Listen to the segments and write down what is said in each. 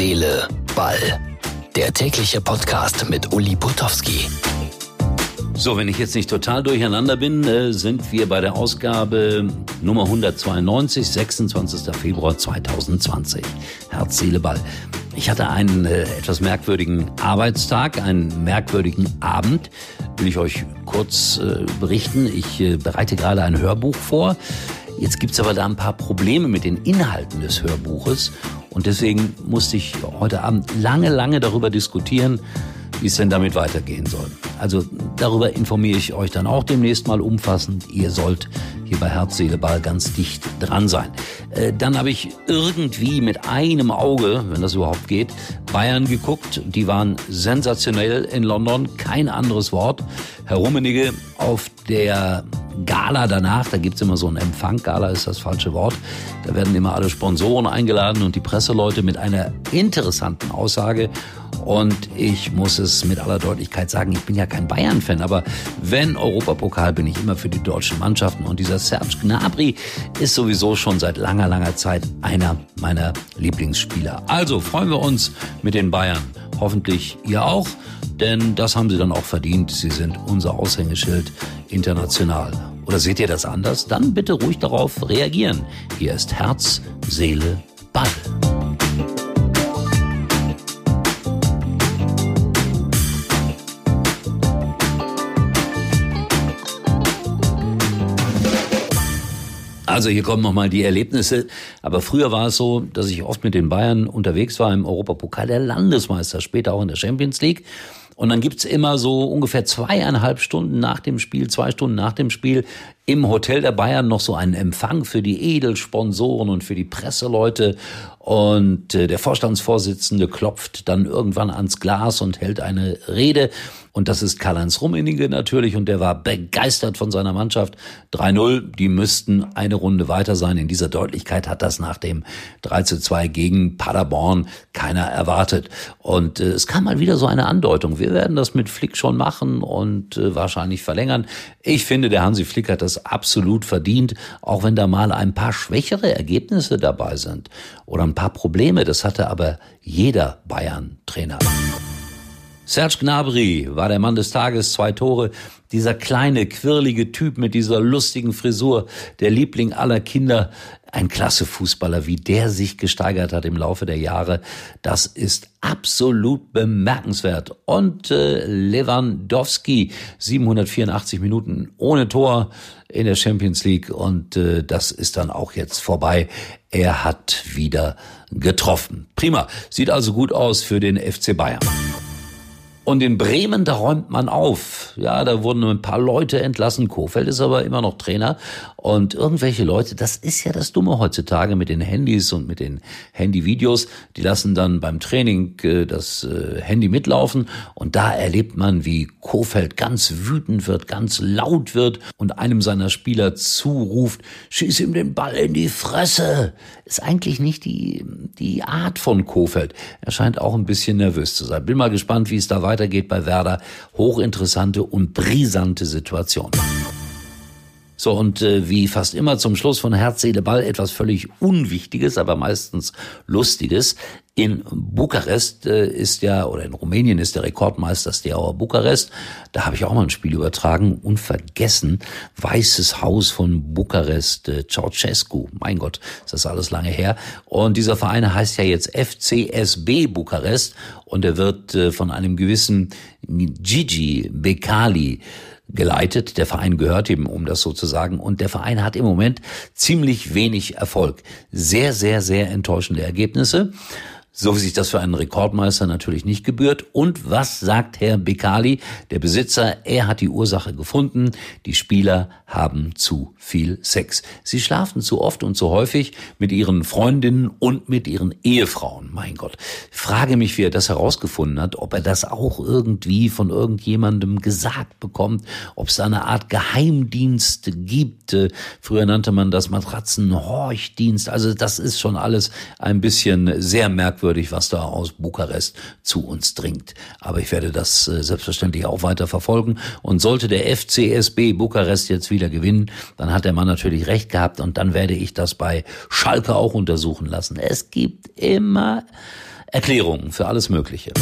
Seele, Ball. Der tägliche Podcast mit Uli Putowski. So, wenn ich jetzt nicht total durcheinander bin, äh, sind wir bei der Ausgabe Nummer 192, 26. Februar 2020. Herz, Seele, Ball. Ich hatte einen äh, etwas merkwürdigen Arbeitstag, einen merkwürdigen Abend. Will ich euch kurz äh, berichten. Ich bereite gerade ein Hörbuch vor. Jetzt gibt's aber da ein paar Probleme mit den Inhalten des Hörbuches. Und deswegen musste ich heute Abend lange, lange darüber diskutieren, wie es denn damit weitergehen soll. Also darüber informiere ich euch dann auch demnächst mal umfassend. Ihr sollt hier bei Herz, Seele, Ball ganz dicht dran sein. Äh, dann habe ich irgendwie mit einem Auge, wenn das überhaupt geht, Bayern geguckt. Die waren sensationell in London, kein anderes Wort. Herr Rummenigge auf der Gala danach, da gibt's immer so einen Empfang, Gala ist das falsche Wort, da werden immer alle Sponsoren eingeladen und die Presseleute mit einer interessanten Aussage und ich muss es mit aller Deutlichkeit sagen, ich bin ja kein Bayern-Fan, aber wenn Europapokal bin ich immer für die deutschen Mannschaften. Und dieser Serge Gnabry ist sowieso schon seit langer, langer Zeit einer meiner Lieblingsspieler. Also freuen wir uns mit den Bayern. Hoffentlich ihr auch, denn das haben sie dann auch verdient. Sie sind unser Aushängeschild international. Oder seht ihr das anders? Dann bitte ruhig darauf reagieren. Hier ist Herz, Seele, Ball. Also hier kommen nochmal die Erlebnisse. Aber früher war es so, dass ich oft mit den Bayern unterwegs war im Europapokal der Landesmeister, später auch in der Champions League. Und dann gibt's immer so ungefähr zweieinhalb Stunden nach dem Spiel, zwei Stunden nach dem Spiel im Hotel der Bayern noch so einen Empfang für die Edelsponsoren und für die Presseleute. Und äh, der Vorstandsvorsitzende klopft dann irgendwann ans Glas und hält eine Rede. Und das ist Karl-Heinz Rummenigge natürlich. Und der war begeistert von seiner Mannschaft. 3-0, die müssten eine Runde weiter sein. In dieser Deutlichkeit hat das nach dem 3-2 gegen Paderborn keiner erwartet. Und äh, es kam mal wieder so eine Andeutung. Wir werden das mit Flick schon machen und äh, wahrscheinlich verlängern. Ich finde, der Hansi Flick hat das absolut verdient, auch wenn da mal ein paar schwächere Ergebnisse dabei sind oder ein paar Probleme. Das hatte aber jeder Bayern-Trainer. Serge Gnabry war der Mann des Tages, zwei Tore. Dieser kleine, quirlige Typ mit dieser lustigen Frisur, der Liebling aller Kinder. Ein klasse Fußballer, wie der sich gesteigert hat im Laufe der Jahre. Das ist absolut bemerkenswert. Und äh, Lewandowski, 784 Minuten ohne Tor in der Champions League. Und äh, das ist dann auch jetzt vorbei. Er hat wieder getroffen. Prima. Sieht also gut aus für den FC Bayern. Und in Bremen, da räumt man auf. Ja, da wurden ein paar Leute entlassen. Kofeld ist aber immer noch Trainer. Und irgendwelche Leute, das ist ja das Dumme heutzutage mit den Handys und mit den Handyvideos. Die lassen dann beim Training äh, das äh, Handy mitlaufen. Und da erlebt man, wie Kofeld ganz wütend wird, ganz laut wird und einem seiner Spieler zuruft, schieß ihm den Ball in die Fresse. Ist eigentlich nicht die, die Art von Kofeld. Er scheint auch ein bisschen nervös zu sein. Bin mal gespannt, wie es da weitergeht weitergeht bei Werder. Hochinteressante und brisante Situation. So, und äh, wie fast immer zum Schluss von Herz, Seele, Ball etwas völlig Unwichtiges, aber meistens Lustiges. In Bukarest äh, ist ja, oder in Rumänien ist der Rekordmeister Steaua Bukarest. Da habe ich auch mal ein Spiel übertragen. Unvergessen, Weißes Haus von Bukarest, äh, Ceausescu. Mein Gott, ist das alles lange her. Und dieser Verein heißt ja jetzt FCSB Bukarest und er wird äh, von einem gewissen Gigi Bekali geleitet. Der Verein gehört ihm, um das so zu sagen. Und der Verein hat im Moment ziemlich wenig Erfolg. Sehr, sehr, sehr enttäuschende Ergebnisse so wie sich das für einen Rekordmeister natürlich nicht gebührt. Und was sagt Herr Bekali, der Besitzer? Er hat die Ursache gefunden. Die Spieler haben zu viel Sex. Sie schlafen zu oft und zu häufig mit ihren Freundinnen und mit ihren Ehefrauen. Mein Gott. frage mich, wie er das herausgefunden hat, ob er das auch irgendwie von irgendjemandem gesagt bekommt, ob es eine Art Geheimdienst gibt. Früher nannte man das Matratzenhorchdienst. Also das ist schon alles ein bisschen sehr merkwürdig merkwürdig, was da aus Bukarest zu uns dringt. Aber ich werde das äh, selbstverständlich auch weiter verfolgen. Und sollte der FCSB Bukarest jetzt wieder gewinnen, dann hat der Mann natürlich recht gehabt und dann werde ich das bei Schalke auch untersuchen lassen. Es gibt immer Erklärungen für alles Mögliche.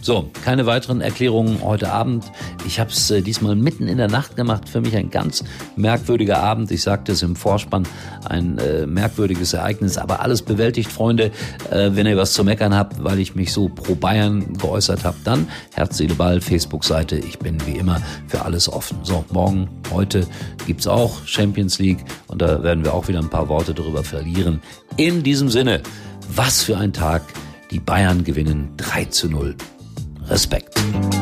So, keine weiteren Erklärungen heute Abend. Ich habe es äh, diesmal mitten in der Nacht gemacht. Für mich ein ganz merkwürdiger Abend. Ich sagte es im Vorspann, ein äh, merkwürdiges Ereignis, aber alles bewältigt, Freunde. Äh, wenn ihr was zu meckern habt, weil ich mich so pro Bayern geäußert habe, dann Herz, Seele, Ball, Facebook-Seite. Ich bin wie immer für alles offen. So, morgen, heute gibt's auch Champions League und da werden wir auch wieder ein paar Worte darüber verlieren. In diesem Sinne, was für ein Tag. Die Bayern gewinnen 3 zu 0. Respekt.